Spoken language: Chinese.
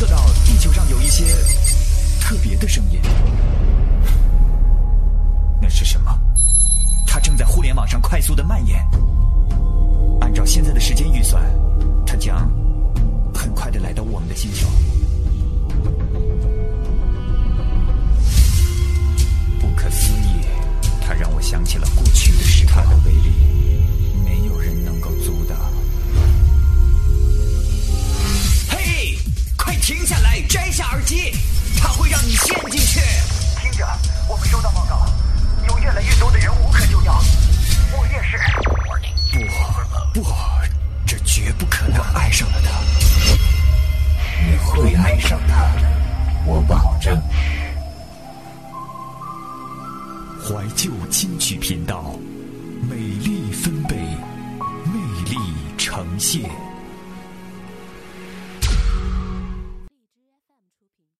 测到地球上有一些特别的声音。那是什么？它正在互联网上快速的蔓延。按照现在的时间预算它将很快的来到我们的星球。不可思议它让我想起了过去的事它的威力怀旧金曲频道，美丽分贝，魅力呈现。